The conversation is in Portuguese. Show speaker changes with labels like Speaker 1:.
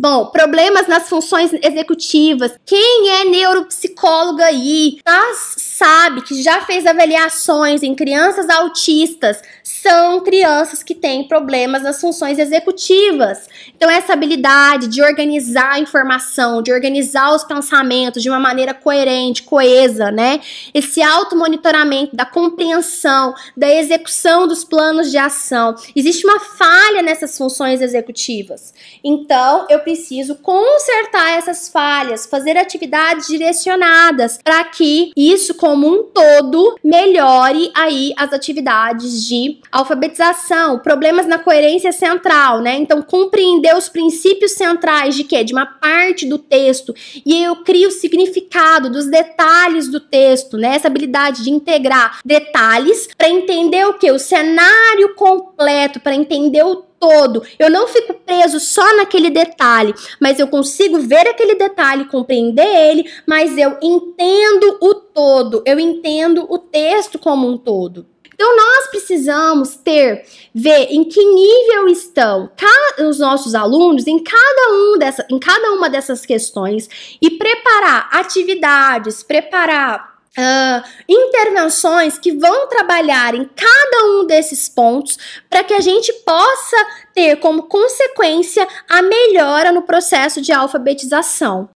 Speaker 1: Bom, problemas nas funções executivas. Quem é neuropsicólogo aí, tá, sabe que já fez avaliações em crianças autistas, são crianças que têm problemas nas funções executivas. Então, essa habilidade de organizar a informação, de organizar os pensamentos de uma maneira coerente, coesa, né? Esse automonitoramento da compreensão, da execução dos planos de ação. Existe uma falha nessas funções executivas. Então, eu preciso consertar essas falhas, fazer atividades direcionadas para que isso como um todo melhore aí as atividades de alfabetização, problemas na coerência central, né? Então compreender os princípios centrais de quê? De uma parte do texto e eu crio o significado dos detalhes do texto, né? Essa habilidade de integrar detalhes para entender o que? O cenário completo, para entender o todo. Eu não fico preso só naquele detalhe, mas eu consigo ver aquele detalhe, compreender ele, mas eu entendo o todo, eu entendo o texto como um todo. Então nós precisamos ter, ver em que nível estão os nossos alunos em cada, um dessa, em cada uma dessas questões e preparar atividades, preparar Uh, intervenções que vão trabalhar em cada um desses pontos para que a gente possa ter como consequência a melhora no processo de alfabetização.